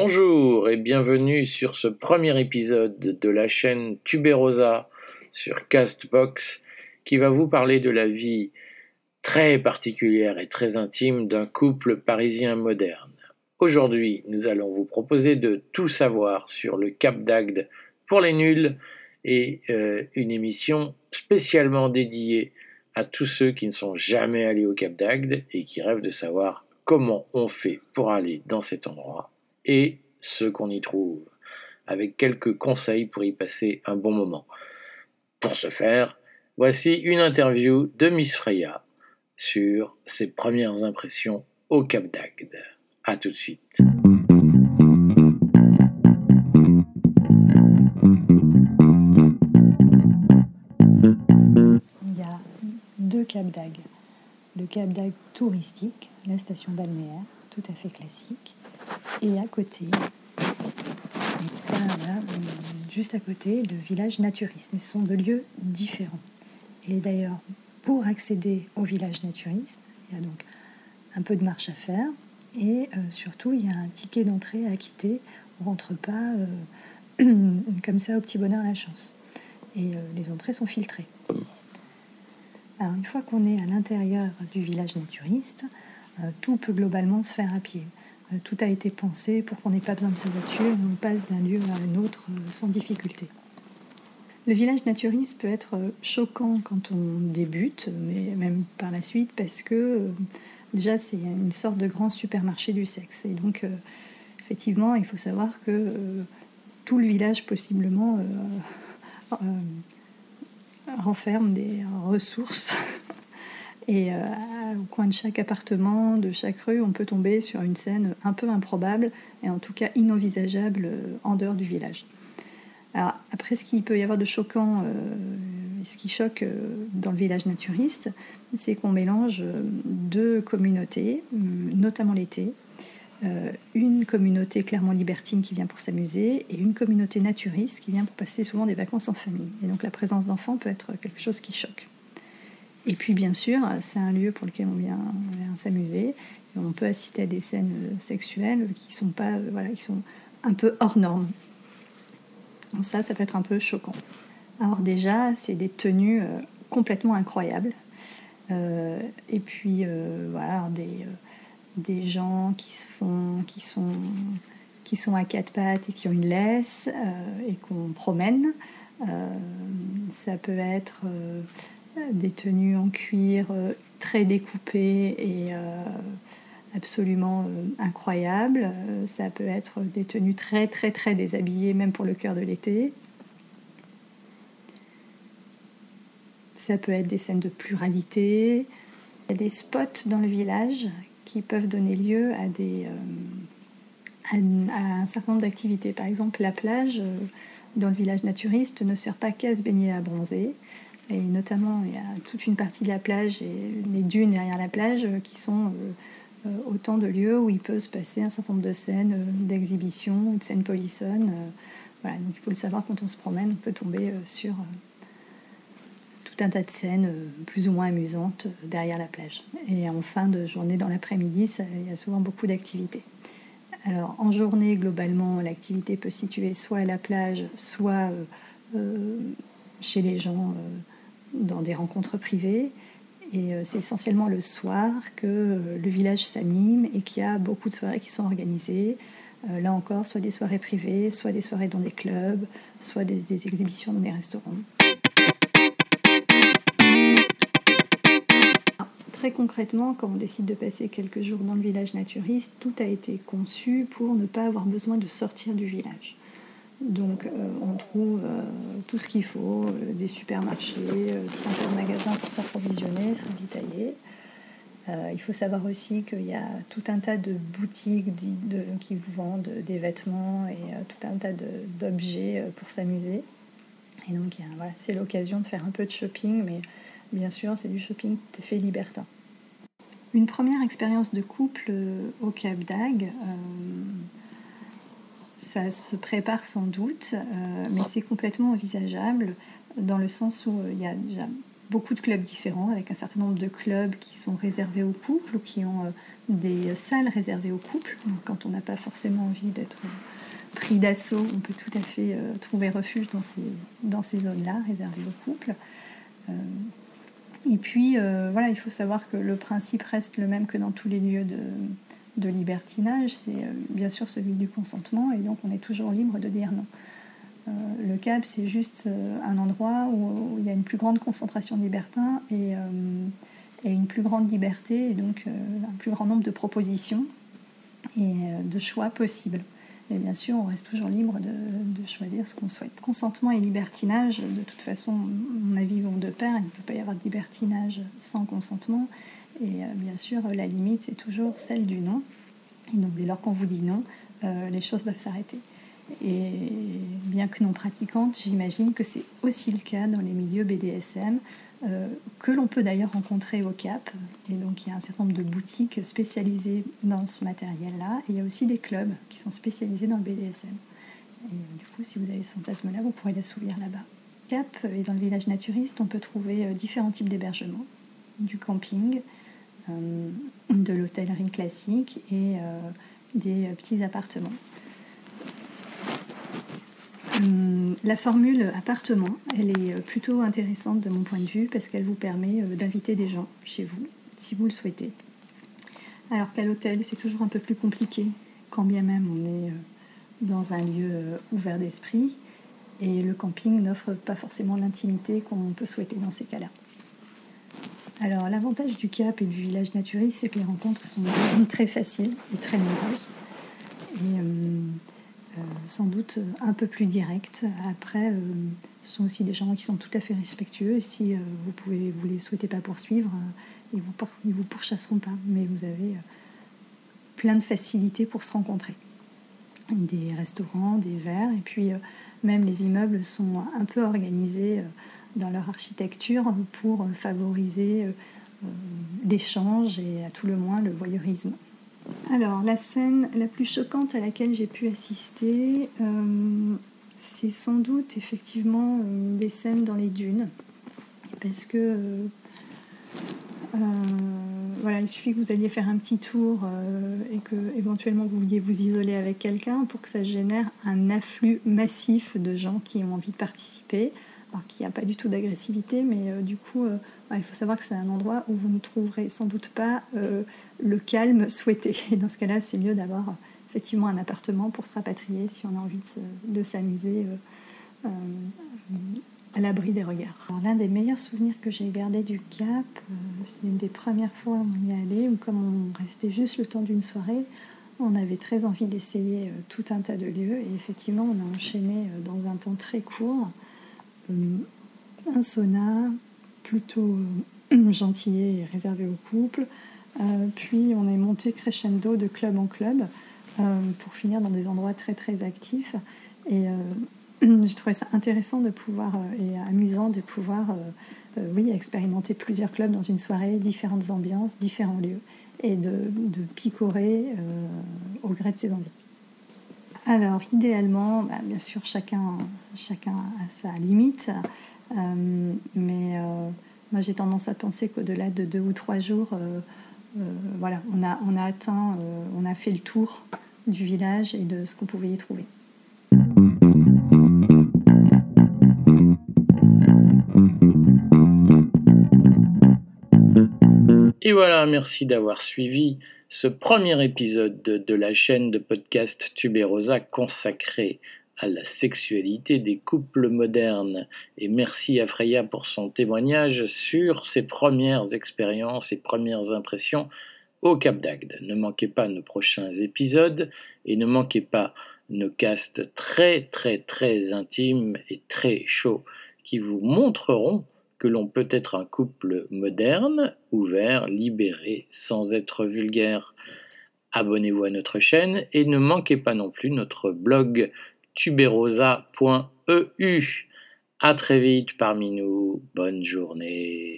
Bonjour et bienvenue sur ce premier épisode de la chaîne Tuberosa sur Castbox qui va vous parler de la vie très particulière et très intime d'un couple parisien moderne. Aujourd'hui, nous allons vous proposer de tout savoir sur le Cap d'Agde pour les nuls et euh, une émission spécialement dédiée à tous ceux qui ne sont jamais allés au Cap d'Agde et qui rêvent de savoir comment on fait pour aller dans cet endroit et ce qu'on y trouve, avec quelques conseils pour y passer un bon moment. Pour ce faire, voici une interview de Miss Freya sur ses premières impressions au Cap d'Agde. A tout de suite. Il y a deux Cap d'Agde. Le Cap d'Agde touristique, la station balnéaire, tout à fait classique, et à côté, juste à côté, le village naturiste. Mais ce sont deux lieux différents. Et d'ailleurs, pour accéder au village naturiste, il y a donc un peu de marche à faire. Et euh, surtout, il y a un ticket d'entrée à quitter. On ne rentre pas euh, comme ça au petit bonheur la chance. Et euh, les entrées sont filtrées. Alors, une fois qu'on est à l'intérieur du village naturiste, tout peut globalement se faire à pied. Tout a été pensé pour qu'on n'ait pas besoin de sa voiture et on passe d'un lieu à un autre sans difficulté. Le village naturiste peut être choquant quand on débute, mais même par la suite, parce que déjà c'est une sorte de grand supermarché du sexe. Et donc, euh, effectivement, il faut savoir que euh, tout le village possiblement euh, renferme des ressources. Et au coin de chaque appartement, de chaque rue, on peut tomber sur une scène un peu improbable et en tout cas inenvisageable en dehors du village. Alors, après, ce qu'il peut y avoir de choquant, ce qui choque dans le village naturiste, c'est qu'on mélange deux communautés, notamment l'été. Euh, une communauté clairement libertine qui vient pour s'amuser et une communauté naturiste qui vient pour passer souvent des vacances en famille. Et donc la présence d'enfants peut être quelque chose qui choque. Et puis bien sûr, c'est un lieu pour lequel on vient, s'amuser. On peut assister à des scènes sexuelles qui sont pas, voilà, qui sont un peu hors normes. Donc ça, ça peut être un peu choquant. Alors déjà, c'est des tenues euh, complètement incroyables. Euh, et puis euh, voilà, des, euh, des gens qui, se font, qui, sont, qui sont à quatre pattes et qui ont une laisse et qu'on promène. ça peut être des tenues en cuir très découpées et absolument incroyables. Ça peut être des tenues très très très déshabillées, même pour le cœur de l'été. Ça peut être des scènes de pluralité. Il y a des spots dans le village qui peuvent donner lieu à, euh, un certain nombre d'activités. Par exemple, la plage euh, dans le village naturiste ne sert pas qu'à se baigner à bronzer. Et notamment, il y a toute une partie de la plage et les dunes derrière la plage euh, qui sont autant de lieux où il peut se passer un certain nombre de scènes d'exhibition ou de scènes polissonnes. Voilà, donc il faut le savoir quand on se promène, on peut tomber sur un tas de scènes euh, plus ou moins amusantes euh, derrière la plage. Et en fin de journée, dans l'après-midi, il y a souvent beaucoup d'activités. Alors en journée, globalement, l'activité peut se situer soit à la plage, soit euh, chez les gens dans des rencontres privées. Et c'est essentiellement le soir que le village s'anime et qu'il y a beaucoup de soirées qui sont organisées. là encore, soit des soirées privées, soit des soirées dans des clubs, soit des exhibitions dans des restaurants. Très concrètement, quand on décide de passer quelques jours dans le village naturiste, tout a été conçu pour ne pas avoir besoin de sortir du village. Donc euh, on trouve euh, tout ce qu'il faut, euh, des supermarchés, tout un tas de magasins pour s'approvisionner, se ravitailler. il faut savoir aussi qu'il y a tout un tas de boutiques qui vous vendent des vêtements et tout un tas d'objets pour s'amuser. Et donc voilà, c'est l'occasion de faire un peu de shopping, mais Bien sûr, c'est du shopping fait libertin. Une première expérience de couple au Cap d'Agde, ça se prépare sans doute, euh, mais c'est complètement envisageable dans le sens où il y a déjà beaucoup de clubs différents, avec un certain nombre de clubs qui sont réservés aux couples ou qui ont des salles réservées aux couples. quand on n'a pas forcément envie d'être pris d'assaut, on peut tout à fait trouver refuge dans ces, dans ces zones-là réservées aux couples. et puis, voilà, il faut savoir que le principe reste le même que dans tous les lieux de, de libertinage, c'est euh, bien sûr celui du consentement, et donc on est toujours libre de dire non. Euh, le CAP, c'est juste euh, un endroit où, il y a une plus grande concentration de libertins et, une plus grande liberté, et donc un plus grand nombre de propositions et de choix possibles. Mais bien sûr, on reste toujours libre de, choisir ce qu'on souhaite. Consentement et libertinage, de toute façon, mon avis, vont de pair. Il ne peut pas y avoir de libertinage sans consentement. Et euh, bien sûr, la limite, c'est toujours celle du non. Et donc, dès lors qu'on vous dit non, euh, les choses doivent s'arrêter. Et bien que non pratiquante, j'imagine que c'est aussi le cas dans les milieux BDSM, euh, que l'on peut d'ailleurs rencontrer au CAP. Et donc il y a un certain nombre de boutiques spécialisées dans ce matériel-là. Et il y a aussi des clubs qui sont spécialisés dans le BDSM. Et du coup, si vous avez ce fantasme-là, vous pourrez l'assouvir là-bas. CAP et dans le village naturiste, on peut trouver différents types d'hébergements, du camping, de l'hôtellerie classique et euh, des petits appartements. Hum, la formule appartement, elle est plutôt intéressante de mon point de vue parce qu'elle vous permet euh, d'inviter des gens chez vous, si vous le souhaitez. Alors qu'à l'hôtel, c'est toujours un peu plus compliqué, quand bien même on est dans un lieu ouvert d'esprit, et le camping n'offre pas forcément l'intimité qu'on peut souhaiter dans ces cas-là. Alors, l'avantage du Cap et du village naturiste, c'est que les rencontres sont très faciles et très nombreuses. Et euh, euh, sans doute un peu plus directes. Après, euh, ce sont aussi des gens qui sont tout à fait respectueux. Si vous pouvez, vous les souhaitez pas poursuivre, ils vous, ils vous pourchasseront pas. Mais vous avez plein de facilités pour se rencontrer. Des restaurants, des verres, et puis même les immeubles sont un peu organisés dans leur architecture pour favoriser euh, euh, l'échange et à tout le moins le voyeurisme. Alors, la scène la plus choquante à laquelle j'ai pu assister, euh, c'est sans doute effectivement des scènes dans les dunes. Parce que voilà, il suffit que vous alliez faire un petit tour et que éventuellement vous vouliez vous isoler avec quelqu'un pour que ça génère un afflux massif de gens qui ont envie de participer qu'il n'y a pas du tout d'agressivité, mais euh, du coup, euh, il faut savoir que c'est un endroit où vous ne trouverez sans doute pas euh, le calme souhaité. Et dans ce cas-là, c'est mieux d'avoir effectivement un appartement pour se rapatrier si on a envie de, s'amuser à l'abri des regards. L'un des meilleurs souvenirs que j'ai gardé du Cap, c'est une des premières fois où on y allait, où comme on restait juste le temps d'une soirée, on avait très envie d'essayer tout un tas de lieux et effectivement on a enchaîné dans un temps très court un sauna plutôt euh, gentil et réservé aux couples. Euh, puis on est monté crescendo de club en club pour finir dans des endroits très très actifs. Et j'ai trouvé ça intéressant de pouvoir et amusant de pouvoir oui, expérimenter plusieurs clubs dans une soirée, différentes ambiances, différents lieux, et de, de picorer au gré de ses envies. Alors, idéalement, bah, bien sûr, chacun, a sa limite, euh, mais euh, moi j'ai tendance à penser qu'au-delà de deux ou trois jours, euh, voilà, on a, on a atteint, on a fait le tour du village et de ce qu'on pouvait y trouver. Et voilà, merci d'avoir suivi ce premier épisode de, la chaîne de podcast Tuberosa consacré à la sexualité des couples modernes. Et merci à Freya pour son témoignage sur ses premières expériences et premières impressions au Cap d'Agde. Ne manquez pas nos prochains épisodes et ne manquez pas nos castes très très très intimes et très chauds qui vous montreront que l'on peut être un couple moderne, ouvert, libéré, sans être vulgaire. Abonnez-vous à notre chaîne et ne manquez pas non plus notre blog tuberosa.eu. A très vite parmi nous. Bonne journée.